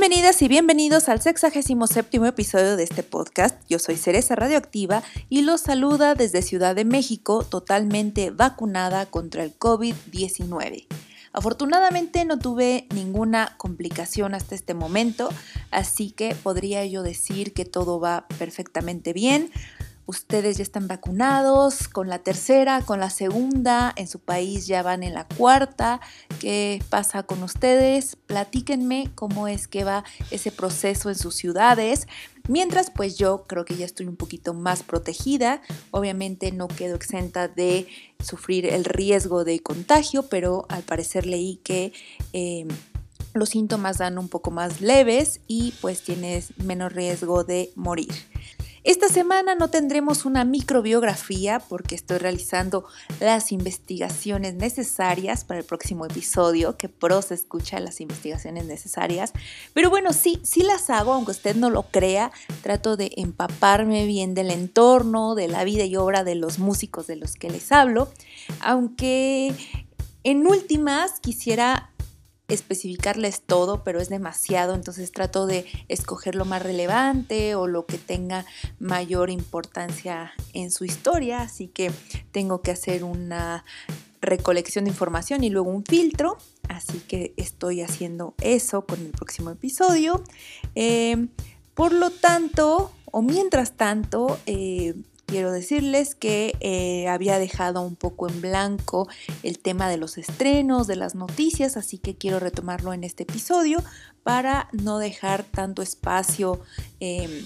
Bienvenidas y bienvenidos al 67 episodio de este podcast. Yo soy Cereza Radioactiva y los saluda desde Ciudad de México, totalmente vacunada contra el COVID-19. Afortunadamente no tuve ninguna complicación hasta este momento, así que podría yo decir que todo va perfectamente bien. Ustedes ya están vacunados con la tercera, con la segunda, en su país ya van en la cuarta. ¿Qué pasa con ustedes? Platíquenme cómo es que va ese proceso en sus ciudades. Mientras, pues yo creo que ya estoy un poquito más protegida. Obviamente no quedo exenta de sufrir el riesgo de contagio, pero al parecer leí que... Eh, los síntomas dan un poco más leves y pues tienes menos riesgo de morir. Esta semana no tendremos una microbiografía porque estoy realizando las investigaciones necesarias para el próximo episodio, que pros escucha las investigaciones necesarias. Pero bueno, sí, sí las hago, aunque usted no lo crea. Trato de empaparme bien del entorno, de la vida y obra de los músicos de los que les hablo. Aunque en últimas quisiera especificarles todo, pero es demasiado, entonces trato de escoger lo más relevante o lo que tenga mayor importancia en su historia, así que tengo que hacer una recolección de información y luego un filtro, así que estoy haciendo eso con el próximo episodio. Eh, por lo tanto, o mientras tanto, eh, quiero decirles que eh, había dejado un poco en blanco el tema de los estrenos, de las noticias, así que quiero retomarlo en este episodio para no dejar tanto espacio. Em,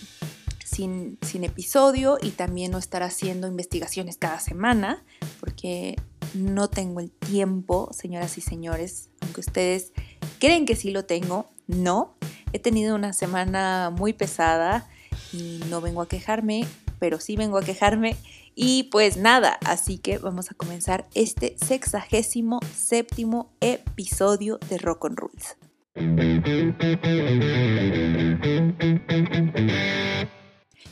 sin, sin, episodio y también no estar haciendo investigaciones cada semana, porque no tengo el tiempo, señoras y señores, aunque ustedes creen que sí lo tengo, no. He tenido una semana muy pesada y no vengo a quejarme, pero sí vengo a quejarme. Y pues nada, así que vamos a comenzar este sexagésimo séptimo episodio de Rock on Rules.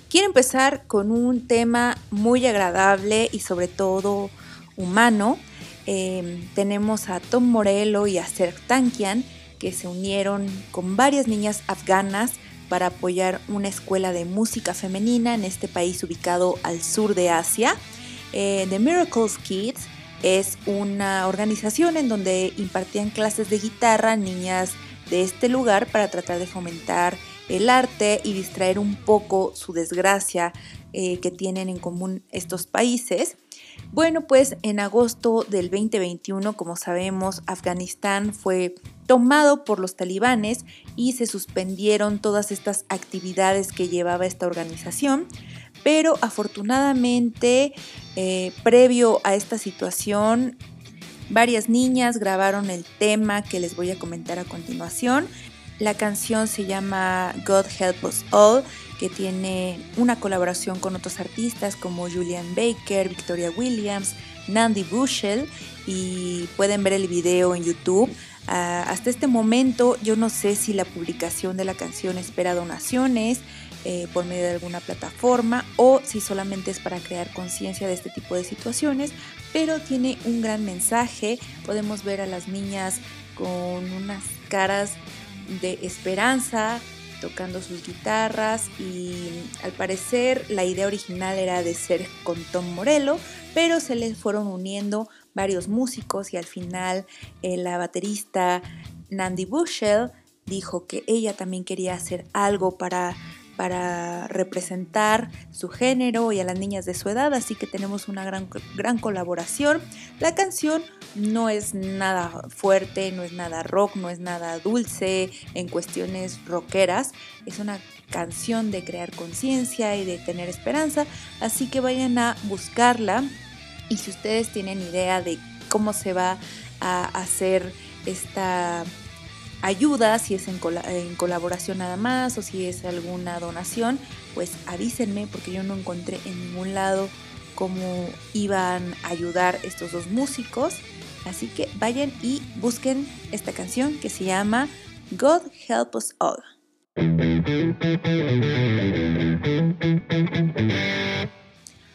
Quiero empezar con un tema muy agradable y sobre todo humano. Em, tenemos a Tom Morello y a Serg Tankian que se unieron con varias niñas afganas para apoyar una escuela de música femenina en este país ubicado al sur de Asia. Eh, The Miracles Kids es una organización en donde impartían clases de guitarra a niñas de este lugar para tratar de fomentar el arte y distraer un poco su desgracia eh, que tienen en común estos países. Bueno, pues en agosto del 2021, como sabemos, Afganistán fue tomado por los talibanes y se suspendieron todas estas actividades que llevaba esta organización. Pero afortunadamente, eh, previo a esta situación, varias niñas grabaron el tema que les voy a comentar a continuación. La canción se llama God Help Us All que tiene una colaboración con otros artistas como Julian Baker, Victoria Williams, Nandi Bushell y pueden ver el video en YouTube. Ah, hasta este momento yo no sé si la publicación de la canción espera donaciones eh, por medio de alguna plataforma o si solamente es para crear conciencia de este tipo de situaciones, pero tiene un gran mensaje. Podemos ver a las niñas con unas caras de esperanza, tocando sus guitarras y al parecer la idea original era de ser con Tom Morello, pero se les fueron uniendo varios músicos y al final eh, la baterista Nandi Bushell dijo que ella también quería hacer algo para para representar su género y a las niñas de su edad, así que tenemos una gran, gran colaboración. La canción no es nada fuerte, no es nada rock, no es nada dulce en cuestiones rockeras, es una canción de crear conciencia y de tener esperanza, así que vayan a buscarla y si ustedes tienen idea de cómo se va a hacer esta ayuda, si es en, colaboración nada más o si es alguna donación, pues avísenme porque yo no encontré en ningún lado cómo iban a ayudar estos dos músicos. Así que vayan y busquen esta canción que se llama God Help Us All.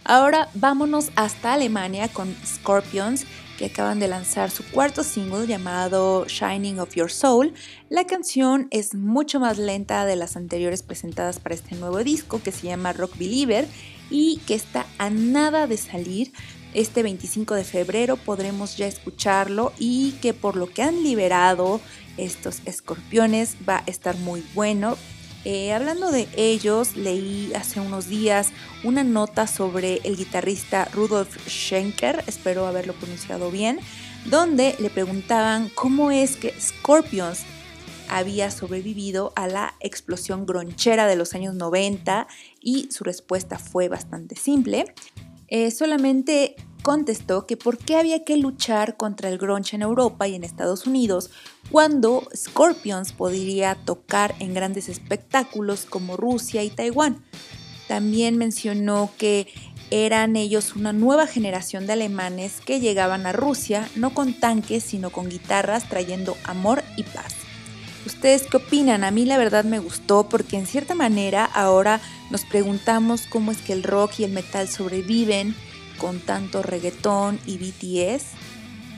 Ahora vámonos hasta Alemania con Scorpions que acaban de lanzar su cuarto single llamado Shining of Your Soul. La canción es mucho más lenta de las anteriores presentadas para este nuevo disco que se llama Rock Believer y que está a nada de salir. Este 25 de febrero podremos ya escucharlo y que por lo que han liberado estos escorpiones va a estar muy bueno. Eh, hablando de ellos, leí hace unos días una nota sobre el guitarrista Rudolf Schenker, espero haberlo pronunciado bien, donde le preguntaban cómo es que Scorpions había sobrevivido a la explosión gronchera de los años 90 y su respuesta fue bastante simple. Eh, solamente contestó que por qué había que luchar contra el grunge en Europa y en Estados Unidos cuando Scorpions podría tocar en grandes espectáculos como Rusia y Taiwán. También mencionó que eran ellos una nueva generación de alemanes que llegaban a Rusia no con tanques sino con guitarras trayendo amor y paz. ¿Ustedes qué opinan? A mí la verdad me gustó porque en cierta manera ahora nos preguntamos cómo es que el rock y el metal sobreviven con tanto reggaetón y BTS.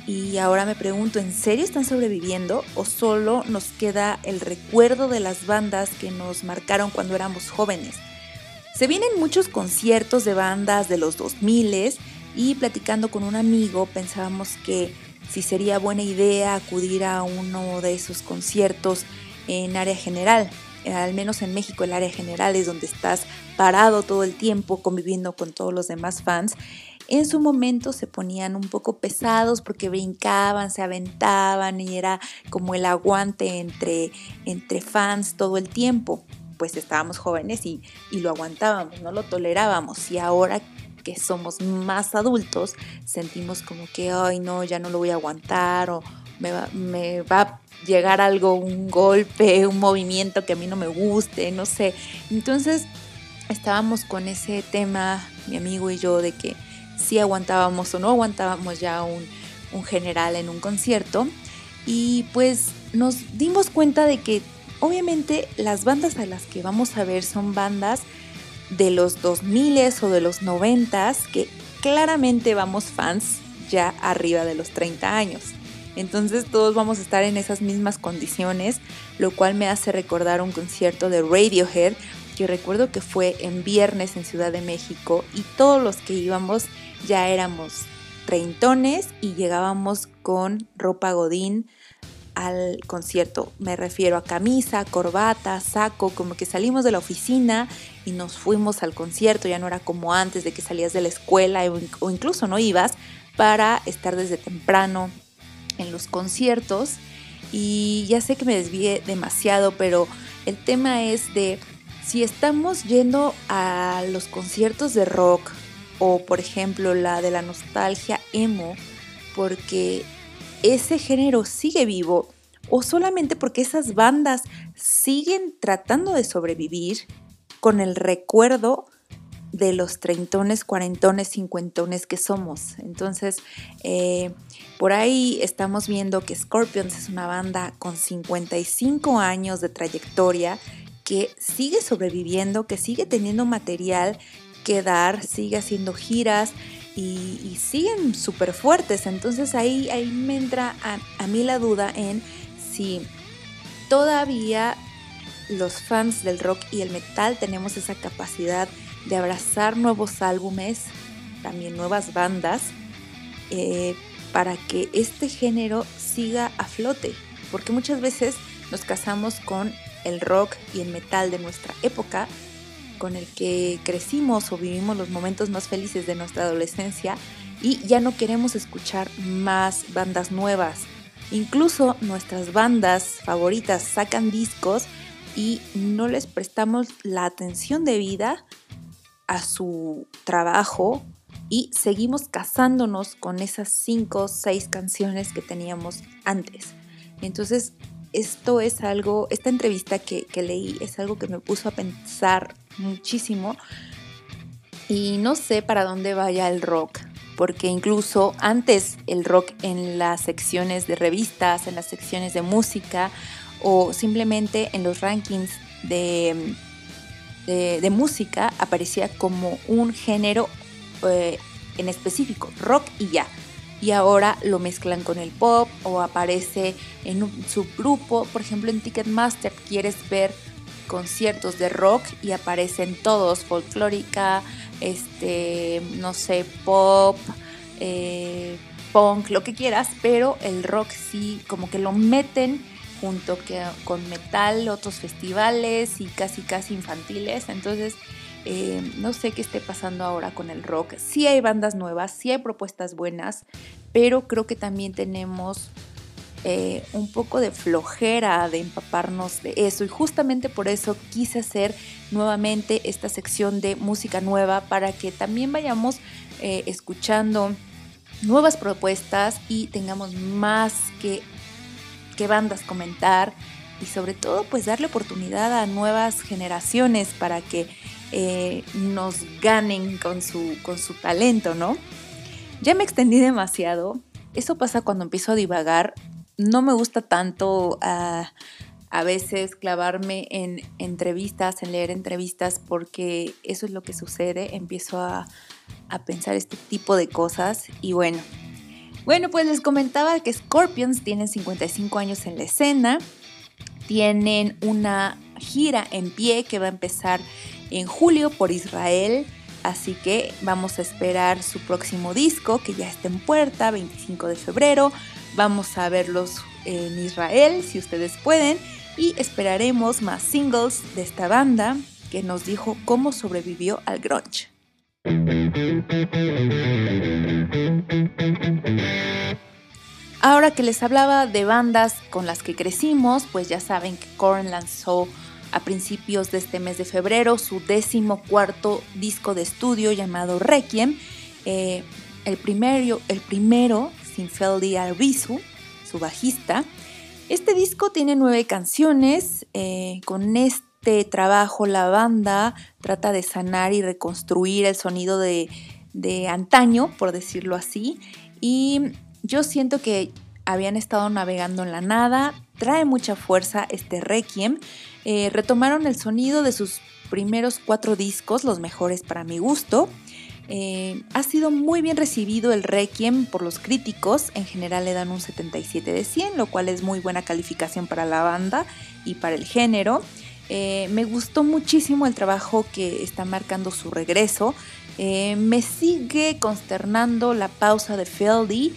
Y ahora me pregunto, ¿en serio están sobreviviendo o solo nos queda el recuerdo de las bandas que nos marcaron cuando éramos jóvenes? Se vienen muchos conciertos de bandas de los 2000 y platicando con un amigo pensábamos que si sería buena idea acudir a uno de esos conciertos en área general. Al menos en México el área general es donde estás parado todo el tiempo conviviendo con todos los demás fans en su momento se ponían un poco pesados porque brincaban, se aventaban y era como el aguante entre, entre fans todo el tiempo. Pues estábamos jóvenes y, lo aguantábamos, no lo tolerábamos. Y ahora que somos más adultos, sentimos como que, ay, no, ya no lo voy a aguantar o me va, me va a llegar algo, un golpe, un movimiento que a mí no me guste, no sé. Entonces estábamos con ese tema, mi amigo y yo, de que si aguantábamos o no aguantábamos ya un, general en un concierto. Y pues nos dimos cuenta de que obviamente las bandas a las que vamos a ver son bandas de los 2000 o de los 90 que claramente vamos fans ya arriba de los 30 años. Entonces todos vamos a estar en esas mismas condiciones, lo cual me hace recordar un concierto de Radiohead que recuerdo que fue en viernes en Ciudad de México y todos los que íbamos ya éramos treintones y llegábamos con ropa godín al concierto. Me refiero a camisa, corbata, saco, como que salimos de la oficina y nos fuimos al concierto. Ya no era como antes de que salías de la escuela o incluso no ibas para estar desde temprano en los conciertos. Y ya sé que me desvié demasiado, pero el tema es de si estamos yendo a los conciertos de rock o por ejemplo la de la nostalgia emo porque ese género sigue vivo o solamente porque esas bandas siguen tratando de sobrevivir con el recuerdo de los treintones, cuarentones, cincuentones que somos. Entonces, eh, por ahí estamos viendo que Scorpions es una banda con 55 años de trayectoria que sigue sobreviviendo, que sigue teniendo material que dar, sigue haciendo giras y, siguen súper fuertes. Entonces ahí, ahí me entra a, a mí la duda en si todavía los fans del rock y el metal tenemos esa capacidad de abrazar nuevos álbumes, también nuevas bandas, eh, para que este género siga a flote. Porque muchas veces nos casamos con el rock y el metal de nuestra época, con el que crecimos o vivimos los momentos más felices de nuestra adolescencia y ya no queremos escuchar más bandas nuevas. Incluso nuestras bandas favoritas sacan discos y no les prestamos la atención debida a su trabajo y seguimos casándonos con esas cinco o seis canciones que teníamos antes. Entonces esto es algo, esta entrevista que, leí es algo que me puso a pensar muchísimo y no sé para dónde vaya el rock, porque incluso antes el rock en las secciones de revistas, en las secciones de música o simplemente en los rankings de, de, música aparecía como un género eh, en específico, rock y ya. Y ahora lo mezclan con el pop o aparece en un subgrupo. Por ejemplo, en Ticketmaster quieres ver conciertos de rock y aparecen todos, folclórica, este, no sé, pop, eh, punk, lo que quieras, pero el rock sí como que lo meten junto que, con metal, otros festivales y casi casi infantiles. Entonces, eh, no sé qué esté pasando ahora con el rock. Sí hay bandas nuevas, sí hay propuestas buenas, pero creo que también tenemos eh, un poco de flojera de empaparnos de eso y justamente por eso quise hacer nuevamente esta sección de música nueva para que también vayamos eh, escuchando nuevas propuestas y tengamos más que, que bandas comentar y sobre todo pues darle oportunidad a nuevas generaciones para que eh, nos ganen con su, con su talento, ¿no? Ya me extendí demasiado. Eso pasa cuando empiezo a divagar. No me gusta tanto ah, a veces clavarme en entrevistas, en leer entrevistas, porque eso es lo que sucede. Empiezo a, a pensar este tipo de cosas y bueno. Bueno, pues les comentaba que Scorpions tienen 55 años en la escena, tienen una gira en pie que va a empezar en julio por Israel. Así que vamos a esperar su próximo disco que ya está en puerta, 25 de febrero. Vamos a verlos en Israel si ustedes pueden y esperaremos más singles de esta banda que nos dijo cómo sobrevivió al grunge. Ahora que les hablaba de bandas con las que crecimos, pues ya saben que Korn lanzó a principios de este mes de febrero su décimo cuarto disco de estudio llamado Requiem. Eh, el, primero, el primero sin Feldy Arbizu, su bajista. Este disco tiene nueve canciones. Eh, con este trabajo la banda trata de sanar y reconstruir el sonido de, de antaño, por decirlo así. Y yo siento que habían estado navegando en la nada. Trae mucha fuerza este Requiem. Eh, retomaron el sonido de sus primeros cuatro discos, los mejores para mi gusto. Eh, ha sido muy bien recibido el Requiem por los críticos, en general le dan un 77 de 100, lo cual es muy buena calificación para la banda y para el género. Eh, me gustó muchísimo el trabajo que está marcando su regreso. me sigue consternando la pausa de Feldy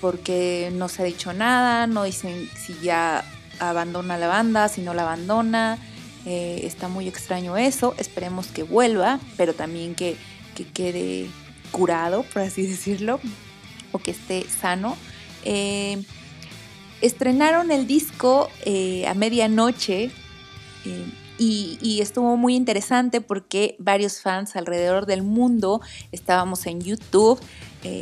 porque no se ha dicho nada, no dicen si ya abandona la banda, si no la abandona. Eh, está muy extraño eso. Esperemos que vuelva, pero también que, quede curado, por así decirlo, o que esté sano. Eh, estrenaron el disco eh, a medianoche y, y, estuvo muy interesante porque varios fans alrededor del mundo estábamos en YouTube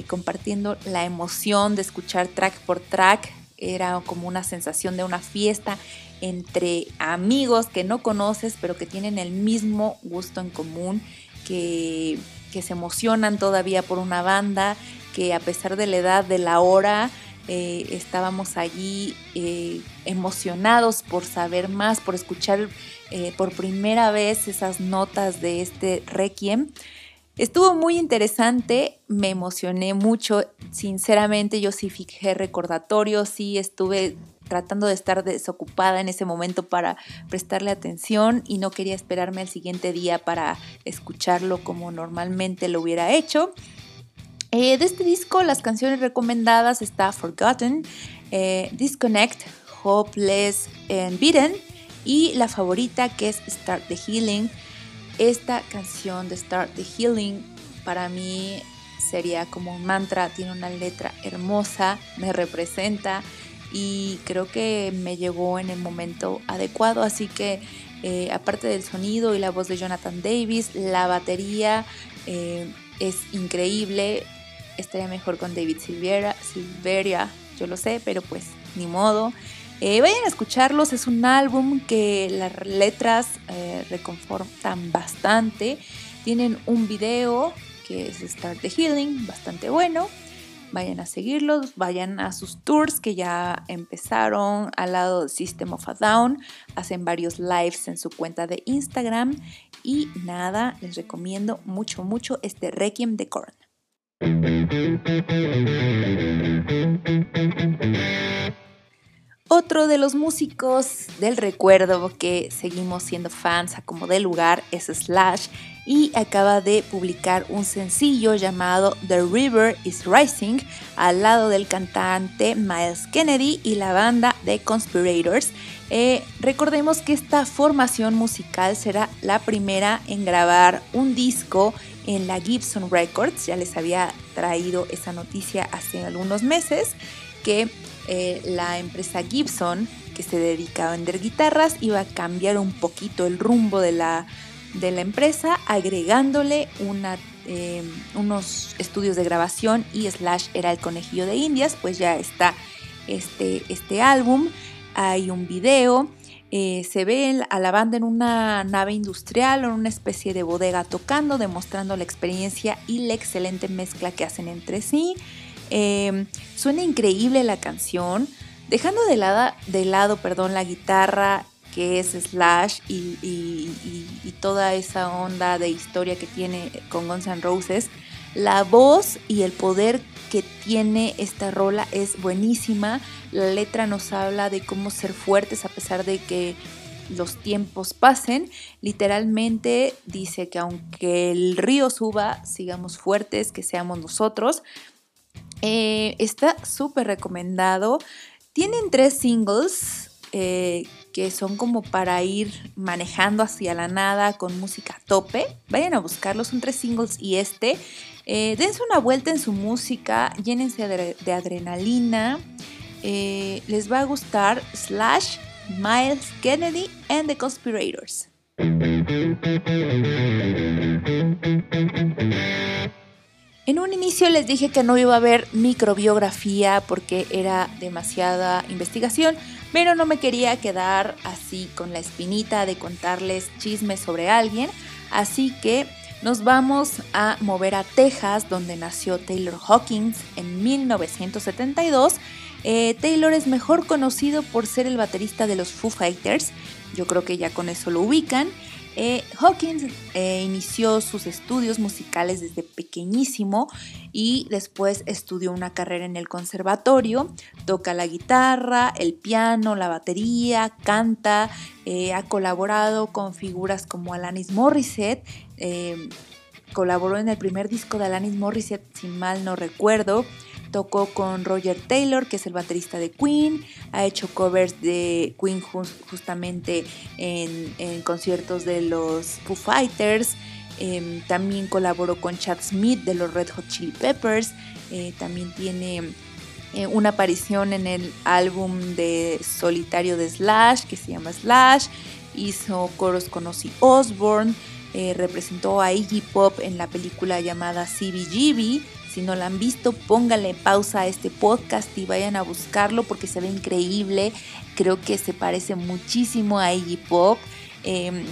compartiendo la emoción de escuchar track por track era como una sensación de una fiesta entre amigos que no conoces, pero que tienen el mismo gusto en común, que, se emocionan todavía por una banda, que a pesar de la edad, de la hora, eh, estábamos allí eh, emocionados por saber más, por escuchar eh, por primera vez esas notas de este requiem. Estuvo muy interesante, me emocioné mucho, sinceramente yo sí fijé recordatorio, sí estuve tratando de estar desocupada en ese momento para prestarle atención y no quería esperarme al siguiente día para escucharlo como normalmente lo hubiera hecho. Eh, de este disco las canciones recomendadas está Forgotten, eh, Disconnect, Hopeless and Beaten y la favorita que es Start the Healing. Esta canción de Start the Healing para mí sería como un mantra, tiene una letra hermosa, me representa y creo que me llegó en el momento adecuado, así que eh, aparte del sonido y la voz de Jonathan Davis, la batería eh, es increíble, estaría mejor con David Silveria, Silveria, yo lo sé, pero pues ni modo. Eh, vayan a escucharlos, es un álbum que las letras eh, reconfortan bastante. Tienen un video que es Start the Healing, bastante bueno. Vayan a seguirlos, vayan a sus tours que ya empezaron al lado de System of a Down. Hacen varios lives en su cuenta de Instagram. Y nada, les recomiendo mucho, mucho este Requiem de Korn. Otro de los músicos del recuerdo que seguimos siendo fans a como de lugar es Slash y acaba de publicar un sencillo llamado The River is Rising al lado del cantante Miles Kennedy y la banda The Conspirators. Eh, recordemos que esta formación musical será la primera en grabar un disco en la Gibson Records. Ya les había traído esa noticia hace algunos meses que eh, la empresa Gibson, que se dedicaba a vender guitarras, iba a cambiar un poquito el rumbo de la, de la empresa, agregándole eh, unos estudios de grabación y Slash era el conejillo de Indias, pues ya está este, este álbum, hay un video. Eh, se ve a la banda en una nave industrial o en una especie de bodega tocando, demostrando la experiencia y la excelente mezcla que hacen entre sí. Em, suena increíble la canción, dejando de lado, de lado perdón, la guitarra que es Slash y, toda esa onda de historia que tiene con Guns N' Roses, la voz y el poder que tiene esta rola es buenísima. La letra nos habla de cómo ser fuertes a pesar de que los tiempos pasen. Literalmente dice que aunque el río suba, sigamos fuertes, que seamos nosotros. Eh, está súper recomendado. Tienen tres singles eh, que son como para ir manejando hacia la nada con música a tope. Vayan a buscarlos, son tres singles y este. Eh, dense una vuelta en su música, llénense de, adrenalina. les va a gustar Slash, Miles Kennedy and the Conspirators. En un inicio les dije que no iba a haber microbiografía porque era demasiada investigación, pero no me quería quedar así con la espinita de contarles chismes sobre alguien, así que nos vamos a mover a Texas, donde nació Taylor Hawkins en 1972. Eh, Taylor es mejor conocido por ser el baterista de los Foo Fighters, yo creo que ya con eso lo ubican. Eh, Hawkins eh, inició sus estudios musicales desde pequeñísimo y después estudió una carrera en el conservatorio. Toca la guitarra, el piano, la batería, canta, eh, ha colaborado con figuras como Alanis Morissette. colaboró en el primer disco de Alanis Morissette, si mal no recuerdo. Tocó con Roger Taylor, que es el baterista de Queen. Ha hecho covers de Queen justamente en, conciertos de los Foo Fighters. Em, también colaboró con Chad Smith de los Red Hot Chili Peppers. Eh, también tiene eh, una aparición en el álbum de solitario de Slash, que se llama Slash. Hizo coros con Ozzy Osbourne. Eh, representó a Iggy Pop en la película llamada CBGB si no la han visto, pónganle pausa a este podcast y vayan a buscarlo porque se ve increíble. Creo que se parece muchísimo a Iggy Pop. Em,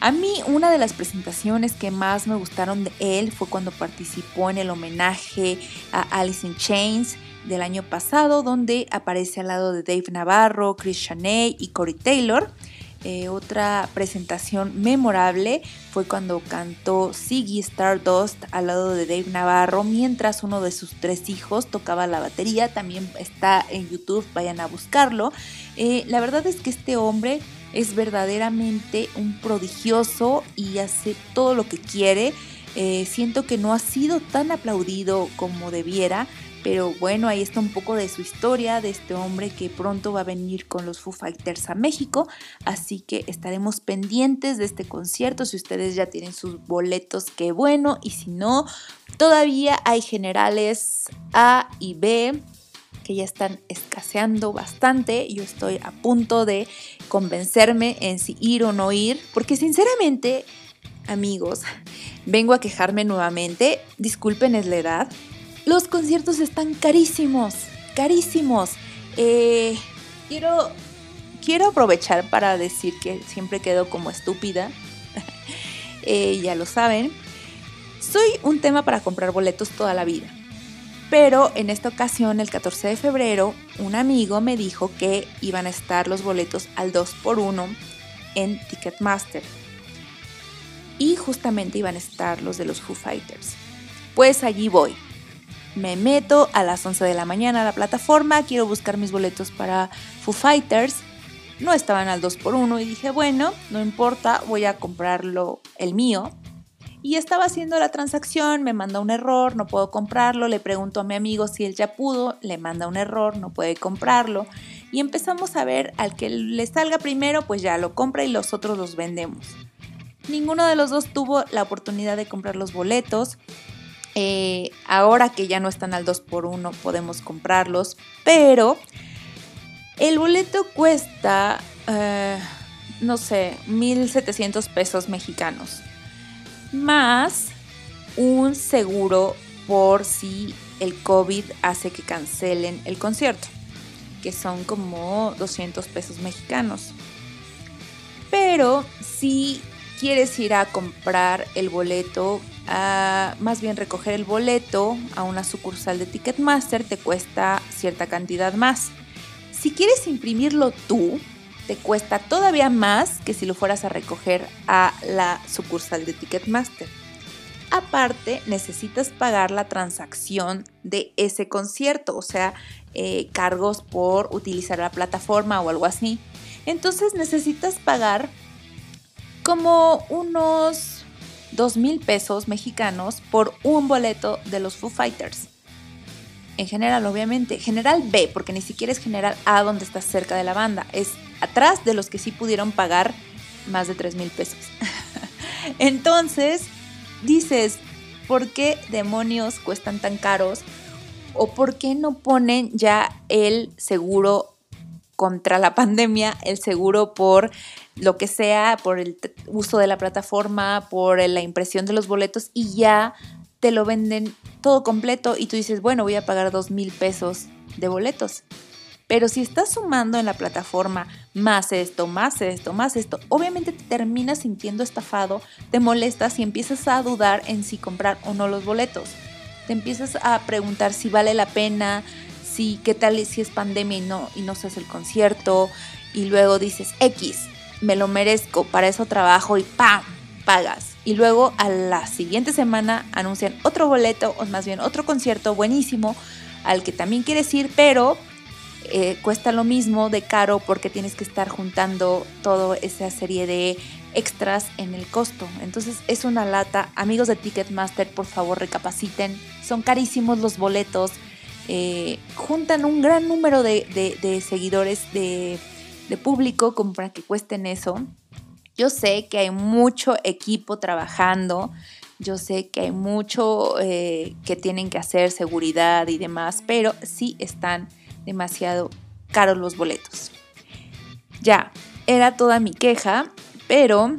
a mí una de las presentaciones que más me gustaron de él fue cuando participó en el homenaje a Alice in Chains del año pasado, donde aparece al lado de Dave Navarro, Chris Chaney y Corey Taylor. Eh, otra presentación memorable fue cuando cantó Siggy Stardust al lado de Dave Navarro mientras uno de sus tres hijos tocaba la batería. También está en YouTube, vayan a buscarlo. Eh, la verdad es que este hombre es verdaderamente un prodigioso y hace todo lo que quiere. Eh, siento que no ha sido tan aplaudido como debiera pero bueno, ahí está un poco de su historia, de este hombre que pronto va a venir con los Foo Fighters a México. Así que estaremos pendientes de este concierto. Si ustedes ya tienen sus boletos, qué bueno. Y si no, todavía hay generales A y B que ya están escaseando bastante. Yo estoy a punto de convencerme en si ir o no ir, porque sinceramente, amigos, vengo a quejarme nuevamente. Disculpen es la edad, los conciertos están carísimos, carísimos. Eh, quiero, quiero aprovechar para decir que siempre quedo como estúpida. Eh, ya lo saben. Soy un tema para comprar boletos toda la vida. Pero en esta ocasión, el 14 de febrero, un amigo me dijo que iban a estar los boletos al 2x1 en Ticketmaster. Y justamente iban a estar los de los Foo Fighters. Pues allí voy Me meto a las 11 de la mañana a la plataforma, quiero buscar mis boletos para Foo Fighters. No estaban al 2x1 y dije, bueno, no importa, voy a comprarlo el mío. Y estaba haciendo la transacción, me manda un error, no puedo comprarlo, le pregunto a mi amigo si él ya pudo, le manda un error, no puede comprarlo. Y empezamos a ver al que le salga primero, pues ya lo compra y los otros los vendemos. Ninguno de los dos tuvo la oportunidad de comprar los boletos. Eh, ahora que ya no están al 2x1 podemos comprarlos, pero el boleto cuesta, eh, no sé, 1.700 pesos mexicanos, más un seguro por si el COVID hace que cancelen el concierto, que son como 200 pesos mexicanos. Pero si quieres ir a comprar el boleto, más bien recoger el boleto a una sucursal de Ticketmaster, te cuesta cierta cantidad más. Si quieres imprimirlo tú, te cuesta todavía más que si lo fueras a recoger a la sucursal de Ticketmaster. Aparte, necesitas pagar la transacción de ese concierto, o sea, eh, cargos por utilizar la plataforma o algo así. Entonces necesitas pagar como unos 2 mil pesos mexicanos por un boleto de los Foo Fighters. En general, obviamente. General B, porque ni siquiera es general A donde está cerca de la banda. Es atrás de los que sí pudieron pagar más de 3 mil pesos. Entonces, dices, ¿por qué demonios cuestan tan caros? ¿O por qué no ponen ya el seguro contra la pandemia, el seguro por lo que sea, por el uso de la plataforma, por la impresión de los boletos y ya te lo venden todo completo y tú dices, bueno, voy a pagar dos mil pesos de boletos. Pero si estás sumando en la plataforma más esto, más esto, más esto, obviamente te terminas sintiendo estafado, te molestas y empiezas a dudar en si comprar o no los boletos. Te empiezas a preguntar si vale la pena, si qué tal si es pandemia y no, y no se hace el concierto, y luego dices, X, me lo merezco, para eso trabajo y ¡pam! pagas. Y luego a la siguiente semana anuncian otro boleto, o más bien otro concierto buenísimo, al que también quieres ir, pero eh, cuesta lo mismo de caro porque tienes que estar juntando toda esa serie de extras en el costo. Entonces es una lata. Amigos de Ticketmaster, por favor recapaciten. Son carísimos los boletos. Eh, juntan un gran número de, seguidores, de, público, como para que cuesten eso. Yo sé que hay mucho equipo trabajando, yo sé que hay mucho eh, que tienen que hacer, seguridad y demás, pero sí están demasiado caros los boletos. Ya, era toda mi queja, pero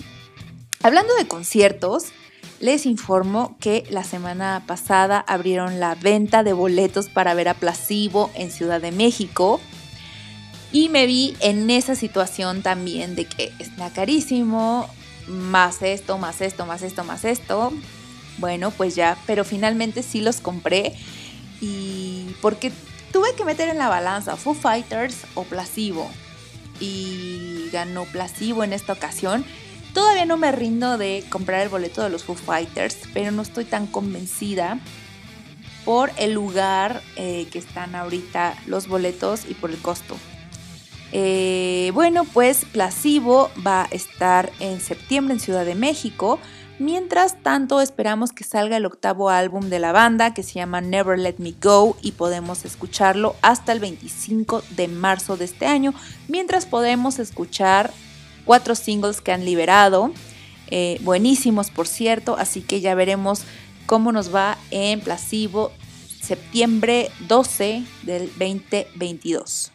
hablando de conciertos, les informo que la semana pasada abrieron la venta de boletos para ver a Placebo en Ciudad de México. Y me vi en esa situación también de que está carísimo, más esto, más esto, más esto, más esto. Bueno, pues ya, pero finalmente sí los compré. Y porque tuve que meter en la balanza Foo Fighters o Placebo. Y ganó Placebo en esta ocasión. Todavía no me rindo de comprar el boleto de los Foo Fighters, pero no estoy tan convencida por el lugar eh, que están ahorita los boletos y por el costo. Eh, bueno, pues Placebo va a estar en septiembre en Ciudad de México. Mientras tanto, esperamos que salga el octavo álbum de la banda que se llama Never Let Me Go y podemos escucharlo hasta el 25 de marzo de este año, mientras podemos escuchar cuatro singles que han liberado, eh, buenísimos por cierto, así que ya veremos cómo nos va en Placebo septiembre 12 del 2022.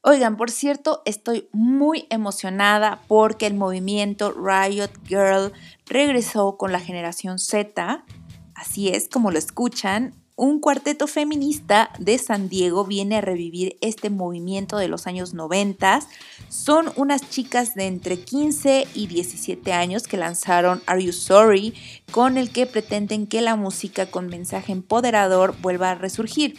Oigan, por cierto, estoy muy emocionada porque el movimiento Riot Girl regresó con la generación Z. Así es, como lo escuchan, un cuarteto feminista de San Diego viene a revivir este movimiento de los años 90. Son unas chicas de entre 15 y 17 años que lanzaron Are You Sorry, con el que pretenden que la música con mensaje empoderador vuelva a resurgir.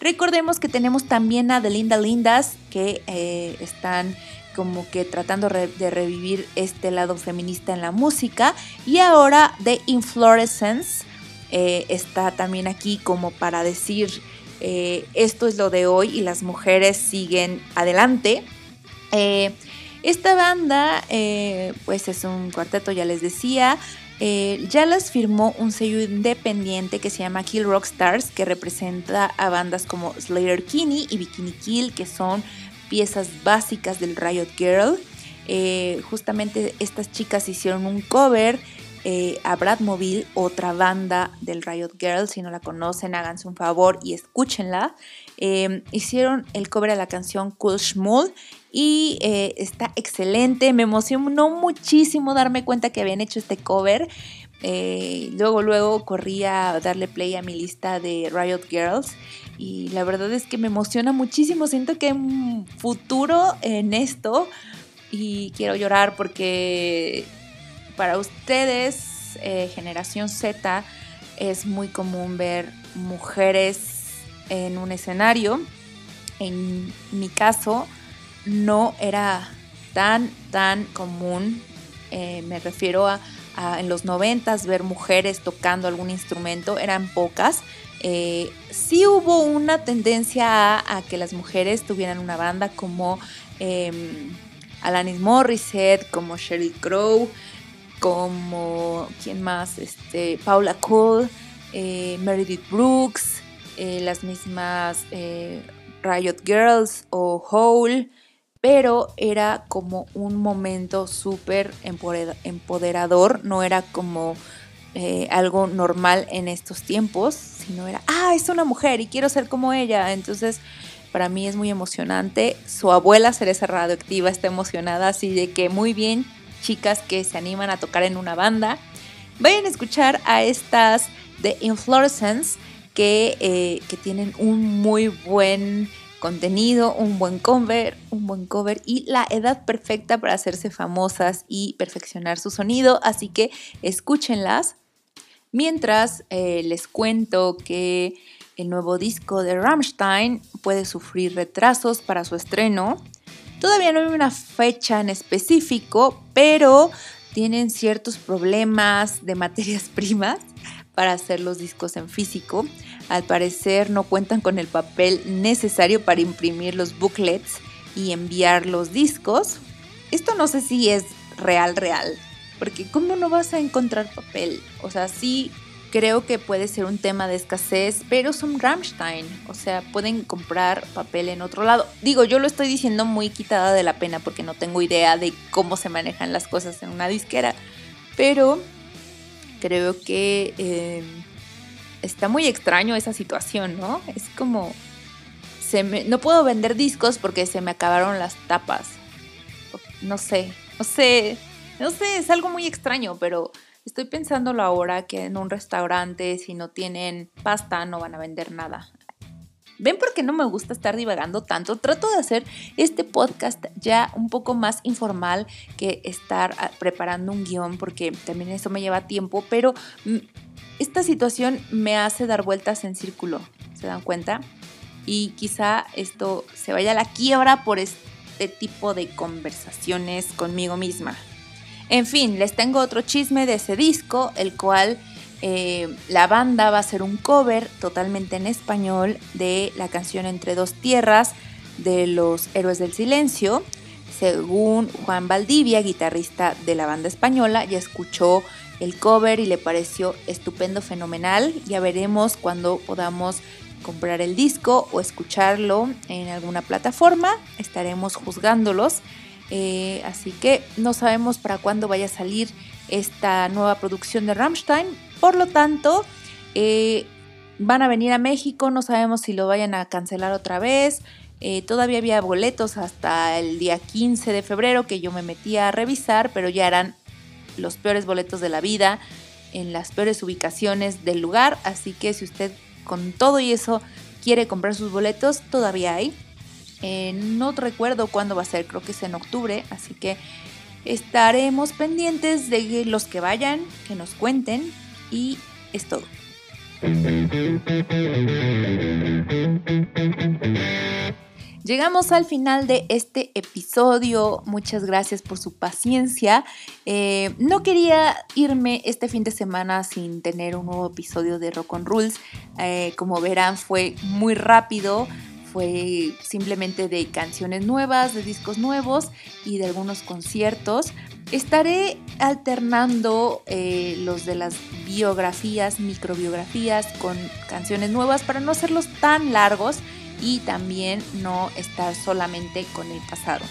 Recordemos que tenemos también a The Linda Lindas, que eh, están como que tratando de revivir este lado feminista en la música. Y ahora The Inflorescence eh, está también aquí como para decir eh, esto es lo de hoy y las mujeres siguen adelante. Eh, esta banda pues es un cuarteto, ya les decía. ya las firmó un sello independiente que se llama Kill Rock Stars, que representa a bandas como Slayer Kinney y Bikini Kill, que son piezas básicas del Riot Girl. Justamente estas chicas hicieron un cover eh, a Bradmobile, otra banda del Riot Girl. Si no la conocen, háganse un favor y escúchenla. Eh, hicieron el cover a la canción Cool Schmool y está excelente. Me emocionó muchísimo darme cuenta que habían hecho este cover. luego, luego corrí a darle play a mi lista de Riot Girls y la verdad es que me emociona muchísimo. Siento que hay un futuro en esto y quiero llorar porque para ustedes, eh, generación Z, es muy común ver mujeres en un escenario. En mi caso, no era tan, tan común. Eh, me refiero a, en los noventas ver mujeres tocando algún instrumento, eran pocas eh, sí hubo una tendencia a, que las mujeres tuvieran una banda como eh, Alanis Morissette, como Sheryl Crow, como, ¿quién más? Este, Paula Cole, eh, Meredith Brooks, eh, las mismas Riot Girls o Hole, pero era como un momento súper empoderador, no era como eh, algo normal en estos tiempos, sino era, ah, es una mujer y quiero ser como ella. Entonces, para mí es muy emocionante. Su abuela, Cereza Radioactiva, está emocionada, así de que muy bien, chicas que se animan a tocar en una banda. Vayan a escuchar a estas de Inflorescence que, eh, que tienen un muy buen contenido, un buen cover, un buen cover y la edad perfecta para hacerse famosas y perfeccionar su sonido, así que escúchenlas. Mientras eh, les cuento que el nuevo disco de Rammstein puede sufrir retrasos para su estreno. Todavía no hay una fecha en específico, pero tienen ciertos problemas de materias primas para hacer los discos en físico. Al parecer no cuentan con el papel necesario para imprimir los booklets y enviar los discos. Esto no sé si es real, real, porque ¿cómo no vas a encontrar papel? O sea, sí creo que puede ser un tema de escasez, pero son Rammstein, o sea, pueden comprar papel en otro lado. Digo, yo lo estoy diciendo muy quitada de la pena porque no tengo idea de cómo se manejan las cosas en una disquera, pero creo que em, está muy extraño esa situación, ¿no? Es como, no puedo vender discos porque se me acabaron las tapas. No sé, no sé, no sé, es algo muy extraño, pero estoy pensándolo ahora que en un restaurante si no tienen pasta no van a vender nada. ¿Ven por qué no me gusta estar divagando tanto? Trato de hacer este podcast ya un poco más informal que estar ah, preparando un guion porque también eso me lleva tiempo, pero mm, esta situación me hace dar vueltas en círculo, ¿se dan cuenta? Y quizá esto se vaya a la quiebra por este tipo de conversaciones conmigo misma. En fin, les tengo otro chisme de ese disco, el cual eh, la banda va a hacer un cover totalmente en español de la canción Entre dos tierras de los Héroes del Silencio. Según Juan Valdivia, guitarrista de la banda española, ya escuchó el cover y le pareció estupendo, fenomenal. Ya veremos cuando podamos comprar el disco o escucharlo en alguna plataforma. Estaremos juzgándolos. Eh, así que no sabemos para cuándo vaya a salir esta nueva producción de Rammstein. Por lo tanto, eh, van a venir a México, no sabemos si lo vayan a cancelar otra vez. Eh, todavía había boletos hasta el día 15 de febrero que yo me metí a revisar, pero ya eran los peores boletos de la vida, en las peores ubicaciones del lugar. Así que si usted con todo y eso quiere comprar sus boletos, todavía hay. Eh, no recuerdo cuándo va a ser, creo que es en octubre, así que estaremos pendientes de los que vayan, que nos cuenten y es todo. Llegamos al final de este episodio. Muchas gracias por su paciencia. Eh, no quería irme este fin de semana sin tener un nuevo episodio de Rock on Rules. Eh, como verán, fue muy rápido. Fue simplemente de canciones nuevas, de discos nuevos y de algunos conciertos. Estaré alternando eh, los de las biografías, microbiografías con canciones nuevas para no hacerlos tan largos y también no estar solamente con el pasado.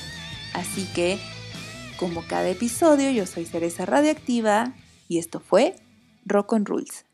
Así que, como cada episodio, yo soy Cereza Radioactiva y esto fue Rock on Rules.